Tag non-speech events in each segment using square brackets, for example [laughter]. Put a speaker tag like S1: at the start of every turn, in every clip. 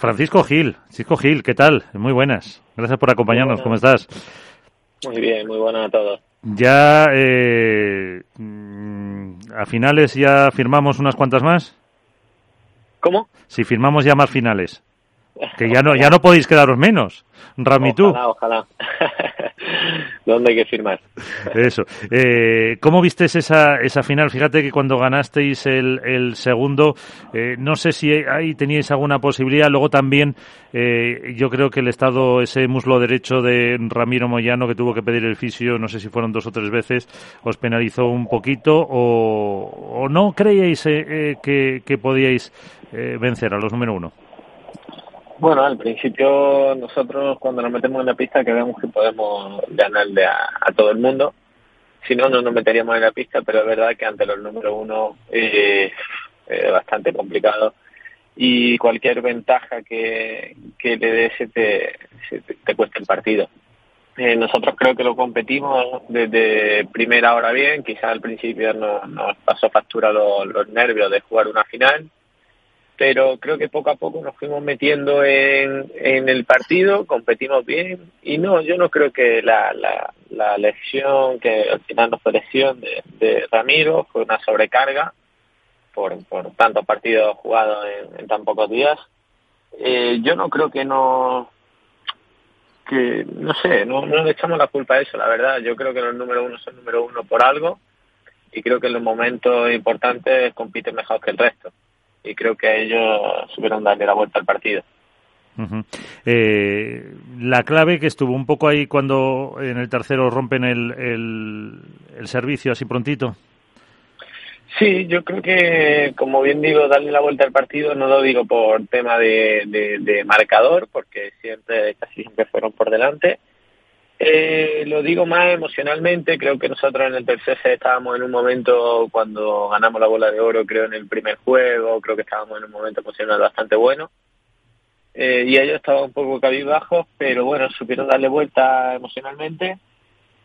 S1: Francisco Gil, Francisco Gil, ¿qué tal? Muy buenas. Gracias por acompañarnos. ¿Cómo estás?
S2: Muy bien, muy buenas a todos.
S1: Ya eh, mm, a finales ya firmamos unas cuantas más.
S2: ¿Cómo?
S1: Si firmamos ya más finales. Que ya no, ya no podéis quedaros menos. Rami, tú.
S2: Ojalá, ojalá. ¿Dónde hay que firmar? [laughs]
S1: Eso. Eh, ¿Cómo visteis esa, esa final? Fíjate que cuando ganasteis el, el segundo, eh, no sé si ahí teníais alguna posibilidad. Luego también, eh, yo creo que el estado, ese muslo derecho de Ramiro Moyano, que tuvo que pedir el fisio, no sé si fueron dos o tres veces, os penalizó un poquito o, o no creíais eh, que, que podíais vencer a los número uno.
S2: Bueno, al principio nosotros cuando nos metemos en la pista creemos que podemos ganarle a, a todo el mundo. Si no, no nos meteríamos en la pista, pero es verdad que ante los número uno eh, es bastante complicado y cualquier ventaja que, que le des se te, te, cuesta el partido. Eh, nosotros creo que lo competimos desde primera hora bien, quizás al principio nos, nos pasó factura los nervios de jugar una final, pero creo que poco a poco nos fuimos metiendo en, en el partido, competimos bien y no, yo no creo que la, la, la lesión, que al final no fue lesión de, Ramiro, fue una sobrecarga por, por tantos partidos jugados en, tan pocos días. Eh, yo no creo que no, que no sé, no, no le echamos la culpa a eso, la verdad. Yo creo que los número uno son número uno por algo y creo que en los momentos importantes compiten mejor que el resto y creo que ellos supieron darle la vuelta al partido.
S1: Uh -huh. eh, la clave que estuvo un poco ahí cuando en el tercero rompen el, el, el servicio así prontito.
S2: Sí, yo creo que, como bien digo, darle la vuelta al partido no lo digo por tema de, de, de marcador, porque siempre, casi siempre fueron por delante, eh, lo digo más emocionalmente, creo que nosotros en el tercer set estábamos en un momento cuando ganamos la bola de oro, creo en el primer juego, creo que estábamos en un momento emocional bastante bueno. Eh, y ellos estaban un poco cabizbajos, pero bueno, supieron darle vuelta emocionalmente.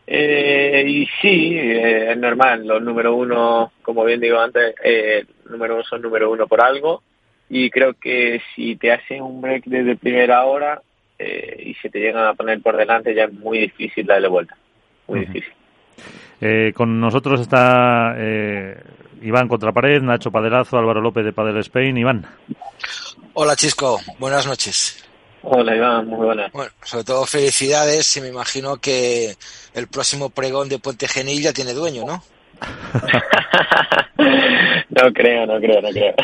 S2: Eh, y sí, eh, es normal, los número uno, como bien digo antes, eh, número uno son número uno por algo. Y creo que si te hacen un break desde primera hora, eh, y si te llegan a poner por delante ya es muy difícil darle vuelta, muy uh -huh. difícil.
S1: Eh, con nosotros está eh, Iván Contrapared, Nacho Paderazo, Álvaro López de Padel Spain. Iván.
S3: Hola Chisco, buenas noches.
S2: Hola Iván, muy buenas.
S3: Bueno, sobre todo felicidades y me imagino que el próximo pregón de Puente Genil ya tiene dueño, ¿no? [laughs]
S2: no creo, no creo, no creo.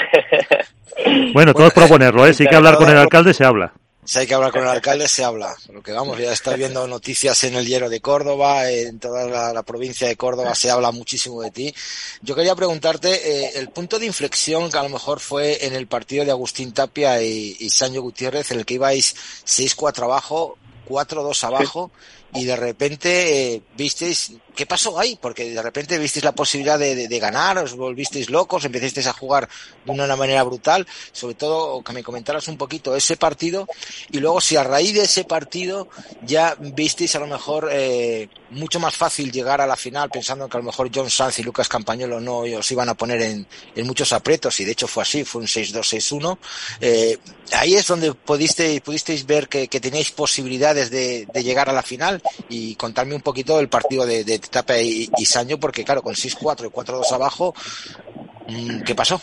S1: bueno, todo es proponerlo, ¿eh? Si hay que hablar con el alcalde, se habla.
S3: Si hay que hablar con el alcalde, se habla. Lo que vamos, ya está viendo noticias en el Hierro de Córdoba, en toda la, la, provincia de Córdoba se habla muchísimo de ti. Yo quería preguntarte, eh, el punto de inflexión que a lo mejor fue en el partido de Agustín Tapia y, y Sancho Gutiérrez, en el que ibais 6-4 abajo, 4-2 abajo, sí. Y de repente eh, visteis ¿qué pasó ahí? Porque de repente visteis la posibilidad de, de, de, ganar, os volvisteis locos, empezasteis a jugar de una manera brutal, sobre todo que me comentaras un poquito ese partido y luego si a raíz de ese partido ya visteis a lo mejor eh, mucho más fácil llegar a la final pensando que a lo mejor John Sanz y Lucas Campañolo no os iban a poner en, en muchos aprietos y de hecho fue así, fue un 6-2-6-1. Eh, ahí es donde pudisteis, pudisteis ver que, que teníais posibilidades de, de, llegar a la final y contarme un poquito el partido de, de Tapia y, y porque claro, con 6-4 y 4-2 abajo, mm, ¿qué pasó?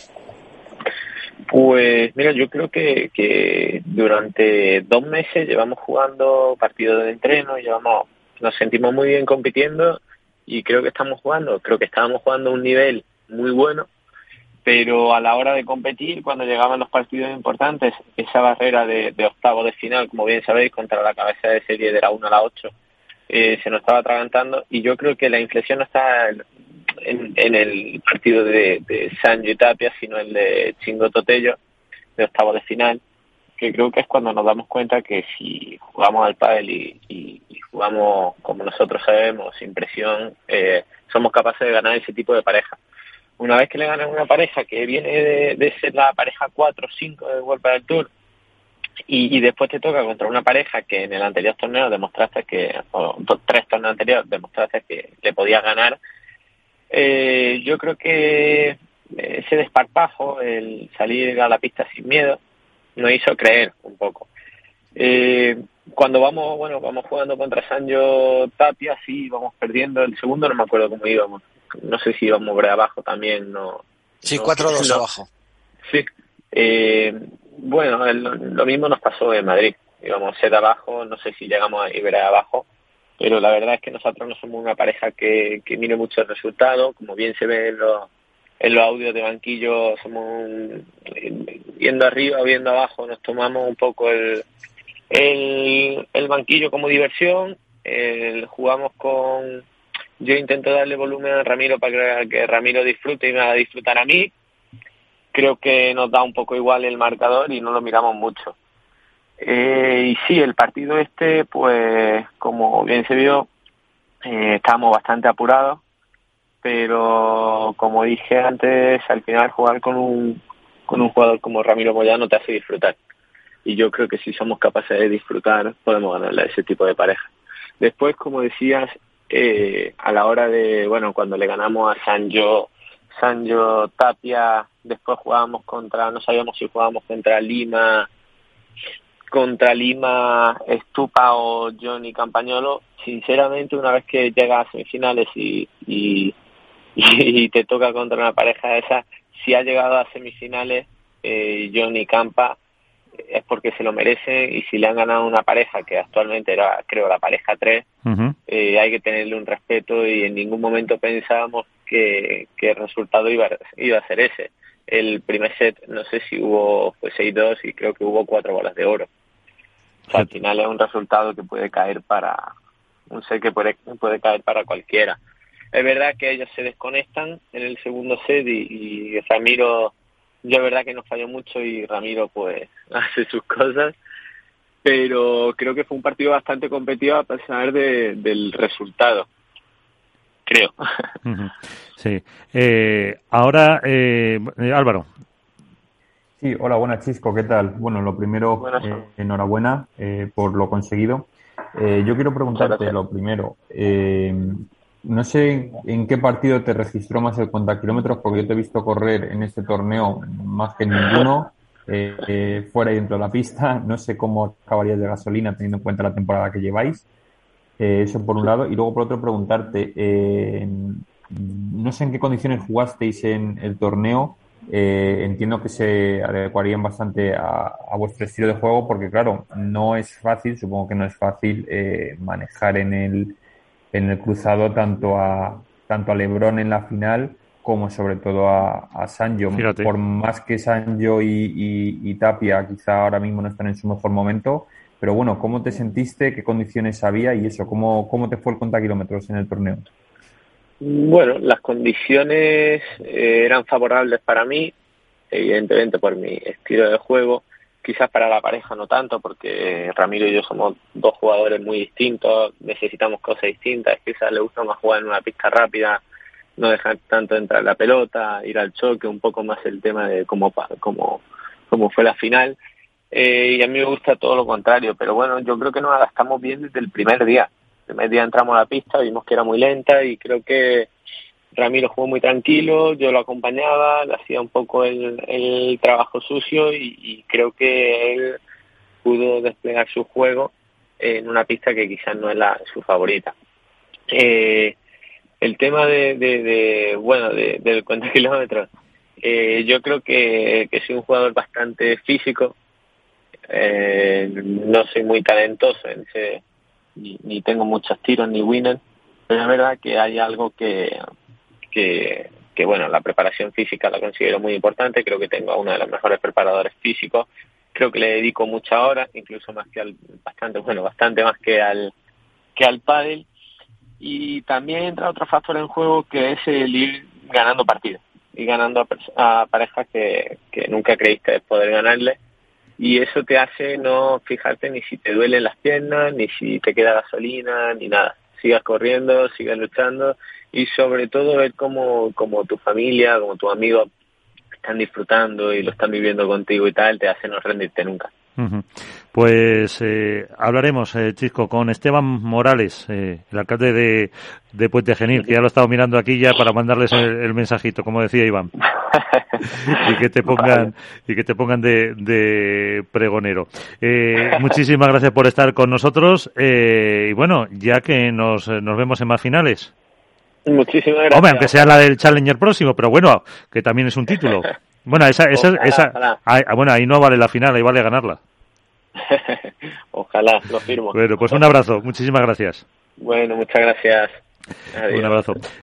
S2: Pues mira, yo creo que, que durante dos meses llevamos jugando partidos de entreno, llevamos, nos sentimos muy bien compitiendo y creo que estamos jugando, creo que estábamos jugando a un nivel muy bueno, pero a la hora de competir, cuando llegaban los partidos importantes, esa barrera de, de octavo de final, como bien sabéis, contra la cabeza de serie de la 1 a la 8, eh, se nos estaba atragantando y yo creo que la inflexión no está en, el partido de, de Sancho y Tapia, sino el de Chingo Totello, de octavo de final, que creo que es cuando nos damos cuenta que si jugamos al pádel y, y, jugamos como nosotros sabemos, sin presión, eh, somos capaces de ganar ese tipo de pareja. Una vez que le ganas una pareja que viene de, de ser la pareja 4 o 5 del World del Tour, y, y, después te toca contra una pareja que en el anterior torneo demostraste que, o tres torneos anteriores demostraste que le podías ganar, eh, yo creo que ese desparpajo, el salir a la pista sin miedo, nos hizo creer un poco. Eh, cuando vamos, bueno, vamos jugando contra Sancho Tapia, sí, vamos perdiendo. El segundo no me acuerdo cómo íbamos. No sé si íbamos por abajo también, no.
S3: Sí, 4-2 abajo.
S2: Sí. Eh, bueno, lo mismo nos pasó en Madrid. Íbamos set abajo, no sé si llegamos a ir abajo, pero la verdad es que nosotros no somos una pareja que, que mire mucho el resultado, como bien se ve en los, audios de banquillo, somos viendo arriba viendo abajo, nos tomamos un poco el, el, el banquillo como diversión, jugamos con... Yo intento darle volumen a Ramiro para que, Ramiro disfrute y me haga disfrutar a mí. Creo que nos da un poco igual el marcador y no lo miramos mucho. Eh, y sí, el partido este, pues como bien se vio, eh, estábamos bastante apurados, pero como dije antes, al final jugar con un, con un jugador como Ramiro Moyano te hace disfrutar y yo creo que si somos capaces de disfrutar podemos ganarle a ese tipo de pareja. Después, como decías, eh, a la hora de, bueno, cuando le ganamos a Sanjo, Sanjo Tapia, después jugábamos contra, no sabíamos si jugábamos contra Lima, contra Lima, Estupa o Johnny Campañolo, sinceramente una vez que llegas a semifinales y, y, [laughs] y, te toca contra una pareja de esa, si ha llegado a semifinales eh, Johnny Campa, es porque se lo merece. Y si le han ganado una pareja que actualmente era creo la pareja 3 eh, hay que tenerle un respeto. Y en ningún momento pensábamos que, el resultado iba, iba a ser ese el primer set no sé si hubo fue 6-2 y creo que hubo cuatro bolas de oro. Al final es un resultado que puede caer para un set que puede, puede caer para cualquiera. Es verdad que ellos se desconectan en el segundo set y, y Ramiro yo verdad que nos falló mucho y Ramiro pues [laughs] hace sus cosas, pero creo que fue un partido bastante competitivo a pesar de, del resultado. Creo. [laughs]
S1: Sí. Eh, ahora, eh, Álvaro.
S4: Sí, hola, buenas Chisco, ¿qué tal? Bueno, lo primero, eh, enhorabuena eh, por lo conseguido. Eh, yo quiero preguntarte lo primero. Eh, no sé en qué partido te registró más el cuenta kilómetros, porque yo te he visto correr en este torneo más que ninguno, eh, eh, fuera y dentro de la pista. No sé cómo acabarías de gasolina teniendo en cuenta la temporada que lleváis. Eh, eso por un lado. Y luego por otro preguntarte, no sé en qué condiciones jugasteis en el torneo. entiendo que se adecuarían bastante a, a, vuestro estilo de juego, porque claro, no es fácil, supongo que no es fácil manejar en el en el cruzado tanto a tanto a Lebron en la final como sobre todo a, a Sancho. Por más que Sancho y, Tapia quizá ahora mismo no están en su mejor momento, pero bueno, ¿cómo te sentiste? ¿Qué condiciones había? Y eso, ¿cómo, cómo te fue el conta kilómetros en el torneo?
S2: Bueno, las condiciones eh, eran favorables para mí, evidentemente por mi estilo de juego quizás para la pareja no tanto, porque Ramiro y yo somos dos jugadores muy distintos, necesitamos cosas distintas, quizás le gusta más jugar en una pista rápida, no dejar tanto entrar la pelota, ir al choque, un poco más el tema de cómo, cómo, cómo fue la final. Eh, y a mí me gusta todo lo contrario, pero bueno, yo creo que nos adaptamos bien desde el primer día. El primer día entramos a la pista, vimos que era muy lenta y creo que Ramiro jugó muy tranquilo, yo lo acompañaba, le hacía un poco el, trabajo sucio y, creo que él pudo desplegar su juego en una pista que quizás no es la, su favorita. Eh, el tema de, de, bueno, de, del cuenta kilómetros, eh, yo creo que, que soy un jugador bastante físico, eh, no soy muy talentoso ni, ni tengo muchos tiros ni winners, pero es verdad que hay algo que, que, bueno, la preparación física la considero muy importante, creo que tengo a uno de los mejores preparadores físicos, creo que le dedico mucha hora, incluso más que al, bastante, bueno, bastante más que al, que al pádel, y también entra otro factor en juego que es el ir ganando partidos, y ganando a, parejas que, que nunca creíste poder ganarle, y eso te hace no fijarte ni si te duelen las piernas, ni si te queda gasolina, ni nada. Sigas corriendo, sigas luchando y sobre todo ver cómo, como tu familia, como tus amigos están disfrutando y lo están viviendo contigo y tal, te hace no rendirte nunca.
S1: Pues eh, hablaremos, eh, Chisco, con Esteban Morales, eh, el alcalde de, de, Puente Genil, que ya lo he estado mirando aquí ya para mandarles el, mensajito, como decía Iván. Y que te pongan y que te pongan de, de pregonero. Eh, [laughs] muchísimas gracias por estar con nosotros eh, y bueno, ya que nos, nos vemos en más finales.
S2: Muchísimas gracias.
S1: Hombre, aunque sea la del Challenger próximo, pero bueno, que también es un título. Bueno, esa, esa, esa Ahí, bueno, ahí no vale la final, ahí vale ganarla. [laughs]
S2: ojalá, lo firmo.
S1: Bueno, pues un abrazo, muchísimas gracias.
S2: Bueno, muchas gracias.
S1: Un abrazo.